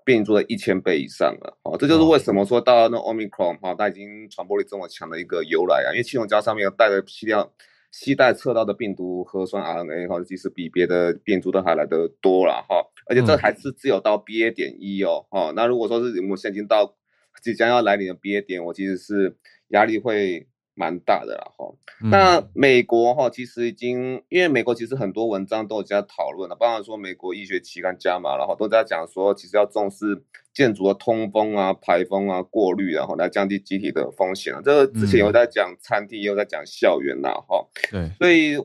变异株的一千倍以上了，哦，这就是为什么说到那奥密克戎哈，它已经传播力这么强的一个由来啊，因为气溶胶上面有带的批量。携带测到的病毒核酸 RNA 哈，其实比别的变株都还来得多了哈，而且这还是只有到 BA 点一哦，哦，那如果说是我们现在已经到即将要来临的 BA 点，我其实是压力会。蛮大的了哈，那美国哈其实已经，因为美国其实很多文章都有在讨论了，包括说美国医学期刊加码，然后都在讲说，其实要重视建筑的通风啊、排风啊、过滤，然后来降低集体的风险啊。这个之前有在讲餐厅，也有在讲校园呐哈。对，所以。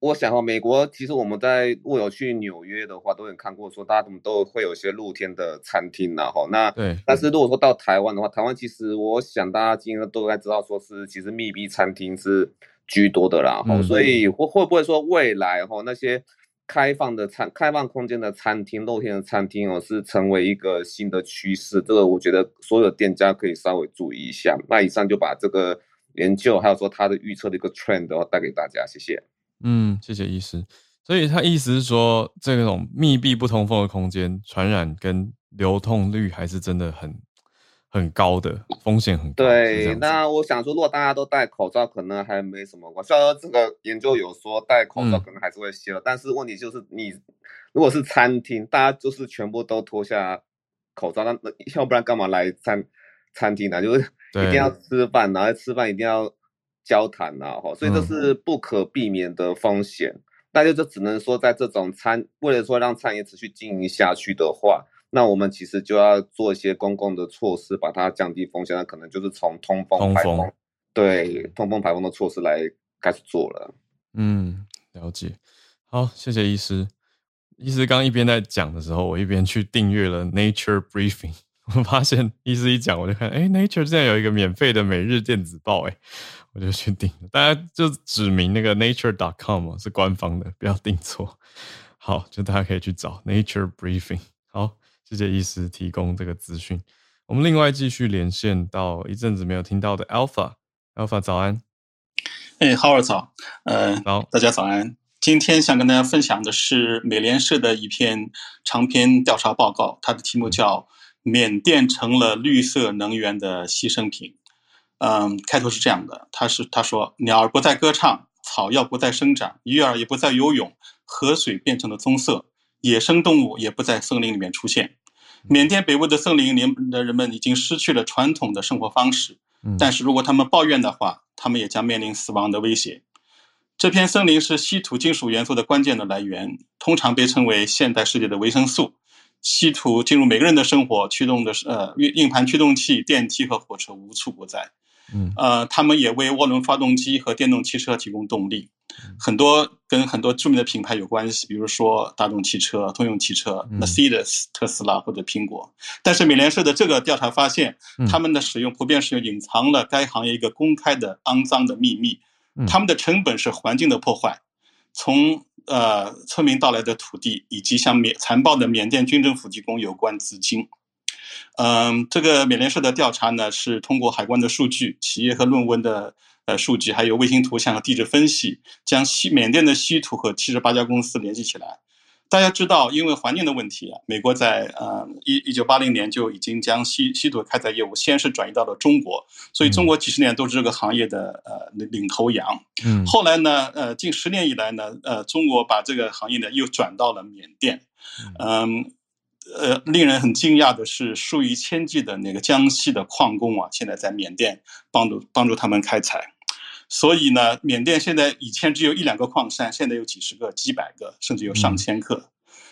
我想哈，美国其实我们在如果有去纽约的话，都有看过说，大家怎么都会有一些露天的餐厅呐，哈，那对。但是如果说到台湾的话，台湾其实我想大家今天都该知道，说是其实密闭餐厅是居多的啦，哈、嗯，所以会会不会说未来哈那些开放的餐、开放空间的餐厅、露天的餐厅哦，是成为一个新的趋势？这个我觉得所有店家可以稍微注意一下。那以上就把这个研究还有说它的预测的一个 trend 带给大家，谢谢。嗯，谢谢医师。所以他意思是说，这种密闭不通风的空间，传染跟流通率还是真的很很高的，风险很高。对，那我想说，如果大家都戴口罩，可能还没什么关系。虽然说这个研究有说戴口罩可能还是会吸了，嗯，但是问题就是你如果是餐厅，大家就是全部都脱下口罩，那那要不然干嘛来餐餐厅呢？就是一定要吃饭，然后吃饭一定要。交谈呐，哈，所以这是不可避免的风险。那、就、就只能说，在这种餐，为了说让餐饮持续经营下去的话，那我们其实就要做一些公共的措施，把它降低风险。那可能就是从通风、排风，对，通风排风的措施来开始做了。嗯，了解。好，谢谢医师。医师刚一边在讲的时候，我一边去订阅了 Nature Briefing。我发现医师一讲，我就看，哎，Nature 竟然有一个免费的每日电子报，哎。我就去订，大家就指明那个 nature.com 是官方的，不要订错。好，就大家可以去找 Nature Briefing。好，谢谢医师提供这个资讯。我们另外继续连线到一阵子没有听到的 Alpha。Alpha 早安。哎，Howard 早。呃，好，大家早安。今天想跟大家分享的是美联社的一篇长篇调查报告，它的题目叫《缅甸成了绿色能源的牺牲品》。嗯，开头是这样的，他是他说，鸟儿不再歌唱，草药不再生长，鱼儿也不再游泳，河水变成了棕色，野生动物也不在森林里面出现。缅甸北部的森林里的人们已经失去了传统的生活方式，但是如果他们抱怨的话，他们也将面临死亡的威胁。这片森林是稀土金属元素的关键的来源，通常被称为现代世界的维生素。稀土进入每个人的生活，驱动的是呃硬硬盘驱动器、电梯和火车无处不在。嗯，呃，他们也为涡轮发动机和电动汽车提供动力，很多跟很多著名的品牌有关系，比如说大众汽车、通用汽车、Mercedes、特斯拉或者苹果。但是美联社的这个调查发现，他们的使用普遍使用隐藏了该行业一个公开的肮脏的秘密，他们的成本是环境的破坏，从呃村民到来的土地，以及向缅残暴的缅甸军政府提供有关资金。嗯，这个美联社的调查呢，是通过海关的数据、企业和论文的呃数据，还有卫星图像和地质分析，将西缅甸的稀土和七十八家公司联系起来。大家知道，因为环境的问题啊，美国在呃一一九八零年就已经将稀稀土开采业务先是转移到了中国，所以中国几十年都是这个行业的呃领头羊。嗯，后来呢，呃，近十年以来呢，呃，中国把这个行业呢又转到了缅甸，嗯。呃，令人很惊讶的是，数以千计的那个江西的矿工啊，现在在缅甸帮助帮助他们开采。所以呢，缅甸现在以前只有一两个矿山，现在有几十个、几百个，甚至有上千个。嗯、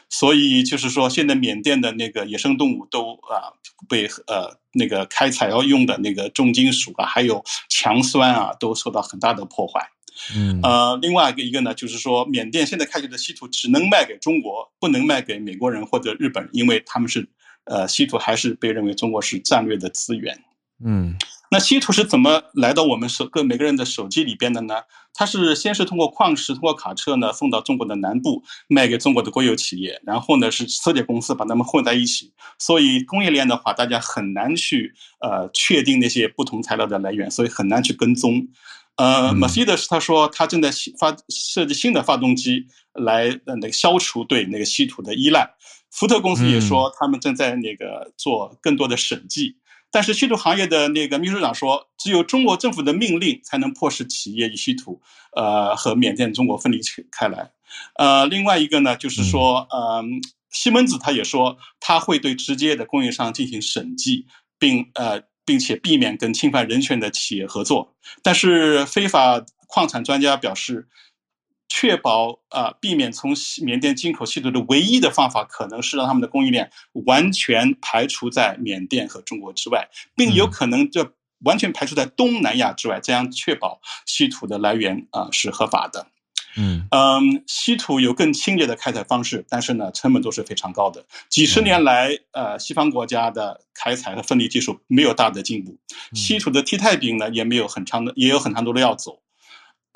所以就是说，现在缅甸的那个野生动物都啊被呃那个开采要用的那个重金属啊，还有强酸啊，都受到很大的破坏。嗯，呃，另外一个一个呢，就是说，缅甸现在开采的稀土只能卖给中国，不能卖给美国人或者日本，因为他们是，呃，稀土还是被认为中国是战略的资源。嗯，那稀土是怎么来到我们手各每个人的手机里边的呢？它是先是通过矿石，通过卡车呢送到中国的南部，卖给中国的国有企业，然后呢是车铁公司把它们混在一起。所以工业链的话，大家很难去呃确定那些不同材料的来源，所以很难去跟踪。呃，Mercedes 他说他正在发设计新的发动机来呃那个消除对那个稀土的依赖。福特公司也说他们正在那个做更多的审计。但是稀土行业的那个秘书长说，只有中国政府的命令才能迫使企业与稀土呃和缅甸中国分离开来。呃，另外一个呢就是说，嗯、呃，西门子他也说他会对直接的供应商进行审计，并呃。并且避免跟侵犯人权的企业合作，但是非法矿产专家表示，确保啊、呃、避免从缅甸进口稀土的唯一的方法，可能是让他们的供应链完全排除在缅甸和中国之外，并有可能就完全排除在东南亚之外，这样确保稀土的来源啊、呃、是合法的。嗯嗯，稀土有更清洁的开采方式，但是呢，成本都是非常高的。几十年来，呃，西方国家的开采和分离技术没有大的进步，稀土的替代品呢，也没有很长的，也有很长的路要走。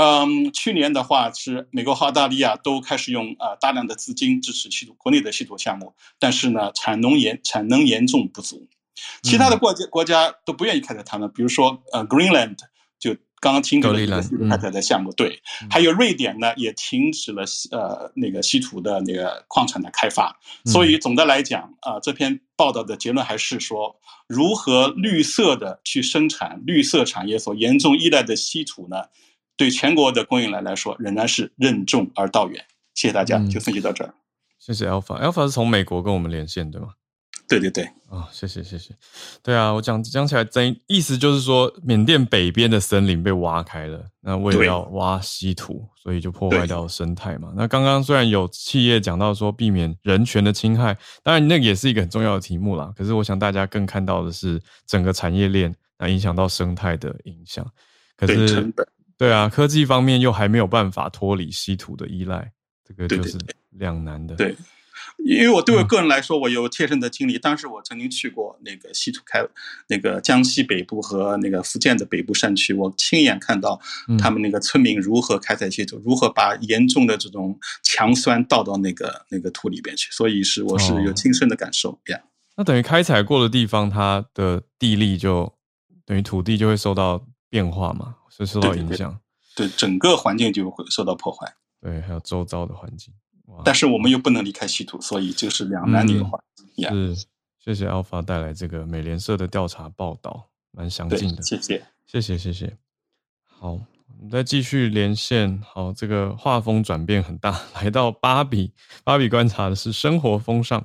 嗯，去年的话是美国和澳大利亚都开始用呃大量的资金支持稀土国内的稀土项目，但是呢，产能严产能严重不足，其他的国家国家都不愿意开采它们，比如说呃，Greenland 就。刚刚停止了一个稀土开采的项目，对，还有瑞典呢，也停止了呃那个稀土的那个矿产的开发。所以总的来讲啊，这篇报道的结论还是说，如何绿色的去生产绿色产业所严重依赖的稀土呢，对全国的供应链来说仍然是任重而道远。谢谢大家，就分析到这儿。谢谢 Alpha，Alpha 是从美国跟我们连线，对吗？对对对，啊、哦，谢谢谢谢，对啊，我讲讲起来真意思就是说，缅甸北边的森林被挖开了，那为了要挖稀土，所以就破坏掉生态嘛。那刚刚虽然有企业讲到说避免人权的侵害，当然那个也是一个很重要的题目啦。可是我想大家更看到的是整个产业链，那影响到生态的影响。可是，对啊，科技方面又还没有办法脱离稀土的依赖，这个就是两难的。对，对，对。因为我对我个人来说，我有切身的经历。当时我曾经去过那个稀土开，那个江西北部和那个福建的北部山区，我亲眼看到他们那个村民如何开采稀土，如何把严重的这种强酸倒到那个那个土里边去。所以是我是有亲身的感受。呀，那等于开采过的地方，它的地力就等于土地就会受到变化嘛，会受到影响。对，整个环境就会受到破坏。对，还有周遭的环境。但是我们又不能离开稀土，所以就是两难的一个话题。嗯、是，谢谢 Alpha 带来这个美联社的调查报道，蛮详尽的。谢谢，谢谢，谢谢。好，我们再继续连线。好，这个画风转变很大，来到芭比。芭比观察的是生活风尚。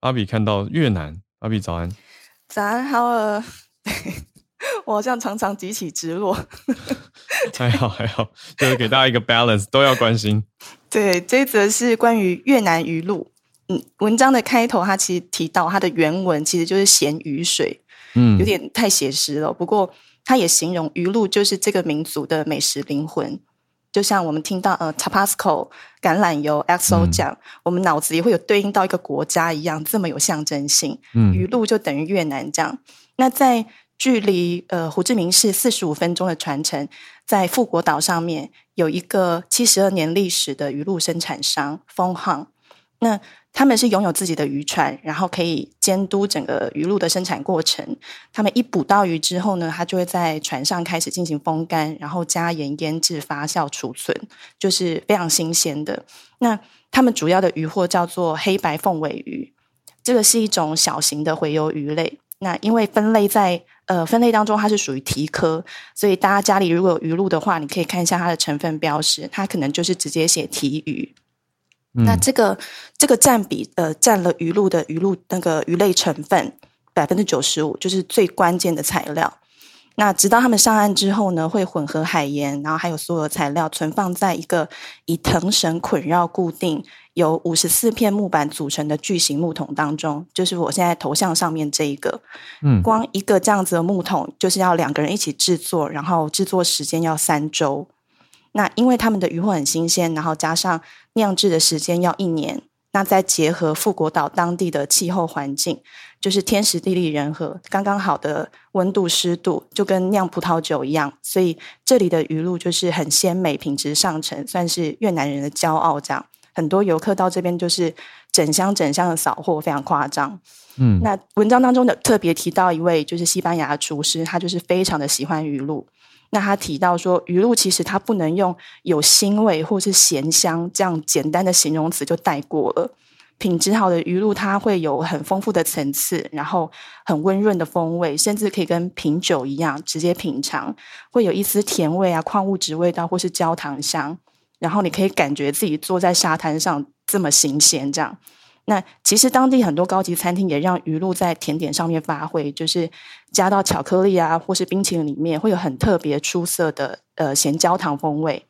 芭比看到越南。芭比早安。早安，好呃。我好像常常急起直落。还好还好，就是给大家一个 balance，都要关心。对，这一则是关于越南鱼露。嗯，文章的开头，它其实提到它的原文其实就是咸鱼水，嗯，有点太写实了。不过，它也形容鱼露就是这个民族的美食灵魂。就像我们听到呃 Tapasco 橄榄油、XO 酱，嗯、我们脑子里会有对应到一个国家一样，这么有象征性。嗯，鱼露就等于越南这样。那在距离呃胡志明市四十五分钟的船程，在富国岛上面有一个七十二年历史的鱼露生产商 Fong Hung。那他们是拥有自己的渔船，然后可以监督整个鱼露的生产过程。他们一捕到鱼之后呢，他就会在船上开始进行风干，然后加盐腌制、发酵、储存，就是非常新鲜的。那他们主要的渔获叫做黑白凤尾鱼，这个是一种小型的洄游鱼类。那因为分类在呃分类当中，它是属于题科，所以大家家里如果有鱼露的话，你可以看一下它的成分标识，它可能就是直接写提鱼。那这个这个占比呃占了鱼露的鱼露那个鱼类成分百分之九十五，就是最关键的材料。那直到他们上岸之后呢，会混合海盐，然后还有所有材料存放在一个以藤绳捆绕固定、由五十四片木板组成的巨型木桶当中，就是我现在头像上面这一个。嗯，光一个这样子的木桶就是要两个人一起制作，然后制作时间要三周。那因为他们的鱼货很新鲜，然后加上酿制的时间要一年，那再结合富国岛当地的气候环境，就是天时地利人和，刚刚好的温度湿度，就跟酿葡萄酒一样，所以这里的鱼露就是很鲜美，品质上乘，算是越南人的骄傲。这样很多游客到这边就是整箱整箱的扫货，非常夸张。嗯，那文章当中的特别提到一位就是西班牙的厨师，他就是非常的喜欢鱼露。那他提到说，鱼露其实它不能用有腥味或是咸香这样简单的形容词就带过了。品质好的鱼露，它会有很丰富的层次，然后很温润的风味，甚至可以跟品酒一样直接品尝，会有一丝甜味啊、矿物质味道或是焦糖香，然后你可以感觉自己坐在沙滩上这么新鲜这样。那其实当地很多高级餐厅也让鱼露在甜点上面发挥，就是加到巧克力啊，或是冰淇淋里面，会有很特别出色的呃咸焦糖风味。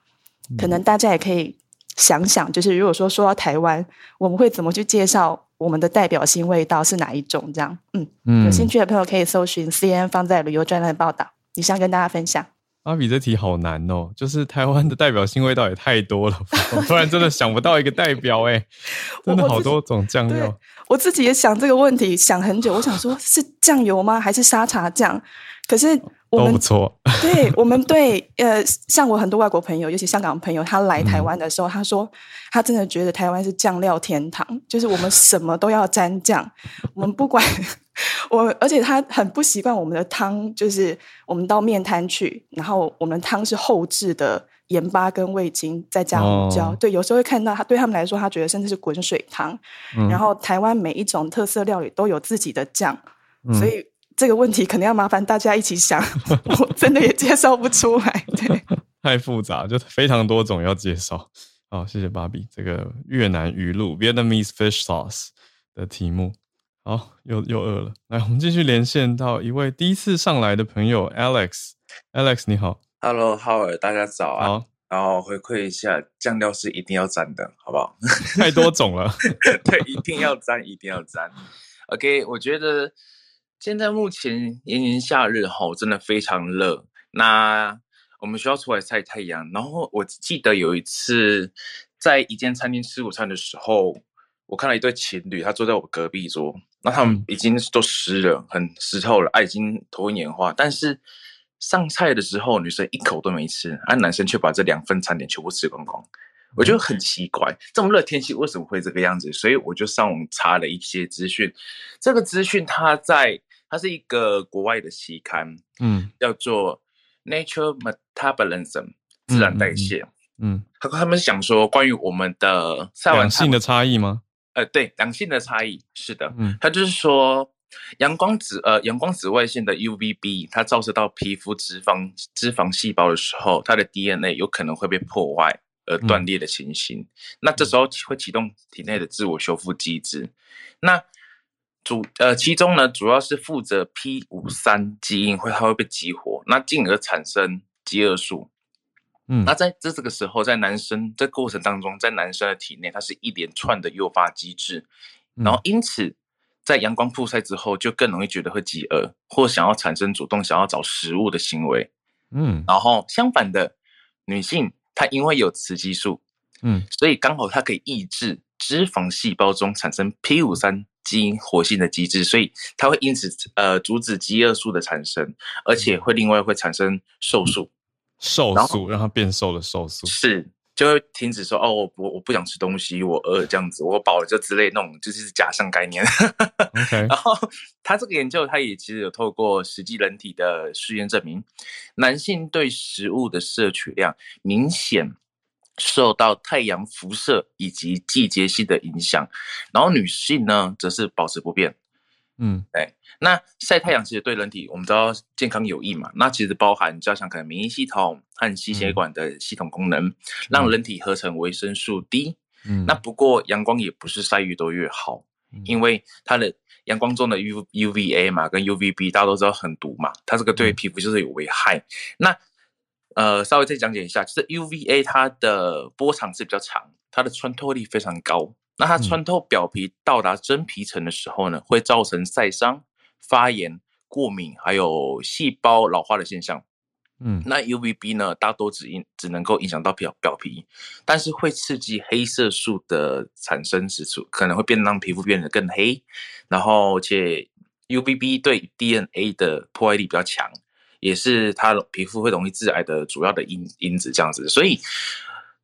可能大家也可以想想，就是如果说说到台湾，我们会怎么去介绍我们的代表性味道是哪一种？这样，嗯，嗯，有兴趣的朋友可以搜寻 CNN 放在旅游专栏的报道，以上跟大家分享。芭比这题好难哦，就是台湾的代表性味道也太多了，我突然真的想不到一个代表哎，真的好多种酱料。我自己也想这个问题，想很久。我想说，是酱油吗？还是沙茶酱？可是我们错。对，我们对呃，像我很多外国朋友，尤其香港朋友，他来台湾的时候，嗯、他说他真的觉得台湾是酱料天堂，就是我们什么都要沾酱，我们不管。我而且他很不习惯我们的汤，就是我们到面摊去，然后我们汤是后制的盐巴跟味精，再加胡椒。哦、对，有时候会看到他对他们来说，他觉得甚至是滚水汤。嗯、然后台湾每一种特色料理都有自己的酱，嗯、所以这个问题可能要麻烦大家一起想，我真的也介绍不出来。对，太复杂，就非常多种要介绍。好，谢谢芭比这个越南鱼露 （Vietnamese Fish Sauce） 的题目。好，又又饿了。来，我们继续连线到一位第一次上来的朋友 Alex。Alex，你好。Hello，Howard，大家早啊。好，然后回馈一下，酱料是一定要沾的，好不好？太多种了。对，一定要沾，一定要沾。OK，我觉得现在目前炎炎夏日吼，真的非常热。那我们需要出来晒太阳。然后我记得有一次在一间餐厅吃午餐的时候，我看到一对情侣，他坐在我隔壁桌。那他们已经都湿了，很湿透了，啊，已经头昏眼花。但是上菜的时候，女生一口都没吃，而，啊，男生却把这两份餐点全部吃光光。我觉得很奇怪，这么热天气为什么会这个样子？所以我就上网查了一些资讯。这个资讯它在，它是一个国外的期刊，嗯，叫做 Nature Metabolism 自然代谢，嗯，他，嗯，他们想说关于我们的晒完性的差异吗？呃，对，两性的差异是的，嗯，它就是说，阳光紫呃阳光紫外线的 UVB，它照射到皮肤脂肪脂肪细胞的时候，它的 DNA 有可能会被破坏而断裂的情形。嗯、那这时候会启动体内的自我修复机制。那主呃其中呢，主要是负责 P 五三基因会它会被激活，那进而产生饥饿素。嗯，那在这这个时候，在男生这过程当中，在男生的体内，它是一连串的诱发机制，然后因此在阳光曝晒之后，就更容易觉得会饥饿，或想要产生主动想要找食物的行为。嗯，然后相反的，女性她因为有雌激素，嗯，所以刚好它可以抑制脂肪细胞中产生 P 五三基因活性的机制，所以它会因此呃阻止饥饿素的产生，而且会另外会产生瘦素。瘦素让它变瘦的瘦素是就会停止说哦，我我我不想吃东西，我饿这样子，我饱了就之类那种就是假象概念。Okay. 然后他这个研究，他也其实有透过实际人体的试验证明，男性对食物的摄取量明显受到太阳辐射以及季节性的影响，然后女性呢则是保持不变。嗯，对。那晒太阳其实对人体，我们知道健康有益嘛。那其实包含加强可能免疫系统和心血管的系统功能，嗯、让人体合成维生素 D。嗯，那不过阳光也不是晒越多越好，嗯、因为它的阳光中的 U UVA 嘛跟 UVB 大家都知道很毒嘛，它这个对皮肤就是有危害。嗯、那呃，稍微再讲解一下，就是 UVA 它的波长是比较长，它的穿透力非常高。那它穿透表皮到达真皮层的时候呢，会造成晒伤。发炎、过敏，还有细胞老化的现象。嗯，那 UVB 呢，大多只影只能够影响到表表皮，但是会刺激黑色素的产生，使出可能会变让皮肤变得更黑。然后，且 UVB 对 DNA 的破坏力比较强，也是它皮肤会容易致癌的主要的因因子。这样子，所以，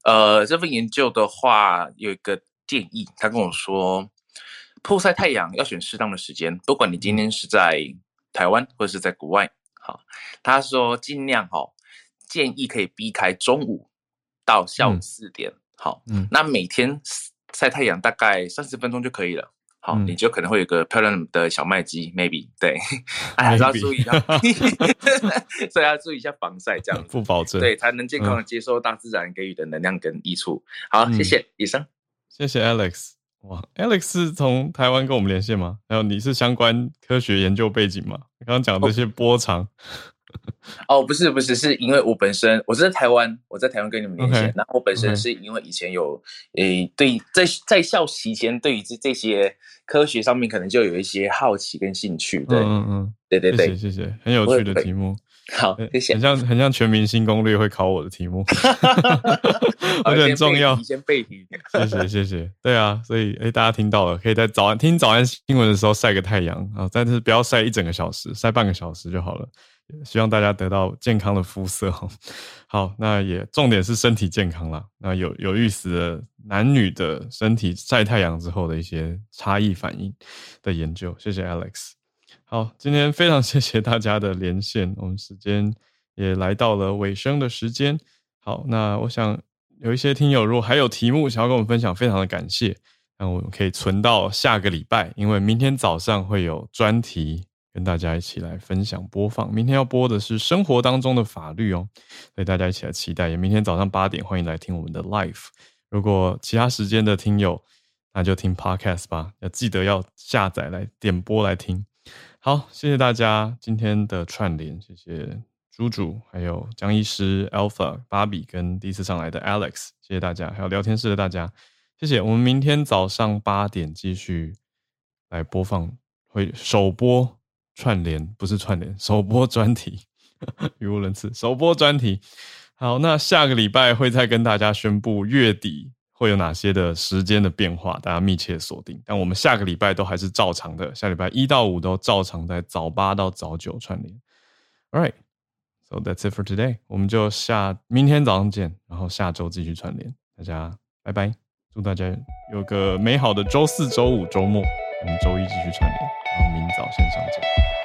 呃，这份研究的话有一个建议，他跟我说。曝晒太阳要选适当的时间，不管你今天是在台湾或者是在国外，好，他说尽量哈，建议可以避开中午到下午四点，嗯、好，嗯，那每天晒太阳大概三十分钟就可以了，好，嗯、你就可能会有个漂亮的小麦肌，maybe，对，还是要注意一下，所以要注意一下防晒，这样不保证，对，才能健康的接受大自然给予的能量跟益处。好，谢谢，以上，谢谢 Alex。哇，Alex 是从台湾跟我们连线吗？还有你是相关科学研究背景吗？你刚刚讲的这些波长，哦，不是不是，是因为我本身我是在台湾，我在台湾跟你们连线。那.我本身是因为以前有诶 Okay.、欸，对，在在校期间，对于这这些科学上面可能就有一些好奇跟兴趣。对，嗯嗯，对对对，谢谢，谢谢，很有趣的题目。好，谢谢。很像很像全明星攻略会考我的题目，我觉得很重要。先背题，谢谢谢谢。对啊，所以哎，大家听到了，可以在早安听早安新闻的时候晒个太阳啊，但是不要晒一整个小时，晒半个小时就好了。希望大家得到健康的肤色。好，那也重点是身体健康啦。那有有意思的男女的身体晒太阳之后的一些差异反应的研究。谢谢 Alex。好，今天非常 谢谢大家的连线，我们时间也来到了尾声的时间。好，那我想有一些听友如果还有题目想要跟我们分享，非常的感谢。那我们可以存到下个礼拜，因为明天早上会有专题跟大家一起来分享播放。明天要播的是生活当中的法律哦，所以大家一起来期待。明天早上八点欢迎来听我们的 live。如果其他时间的听友，那就听 podcast 吧，要记得要下载来点播来听。好，谢谢大家今天的串联，谢谢猪猪，还有江医师、Alpha、芭比跟第一次上来的 Alex，谢谢大家，还有聊天室的大家，谢谢。我们明天早上八点继续来播放，会首播串联，不是串联，首播专题，语无伦次，首播专题。好，那下个礼拜会再跟大家宣布月底。会有哪些的时间的变化？大家密切锁定。但我们下个礼拜都还是照常的，下礼拜一到五都照常在早八到早九串联。All right, so that's it for today。我们就下明天早上见，然后下周继续串联。大家拜拜，祝大家有个美好的周四、周五、周末。我们周一继续串联，然后明早线上见。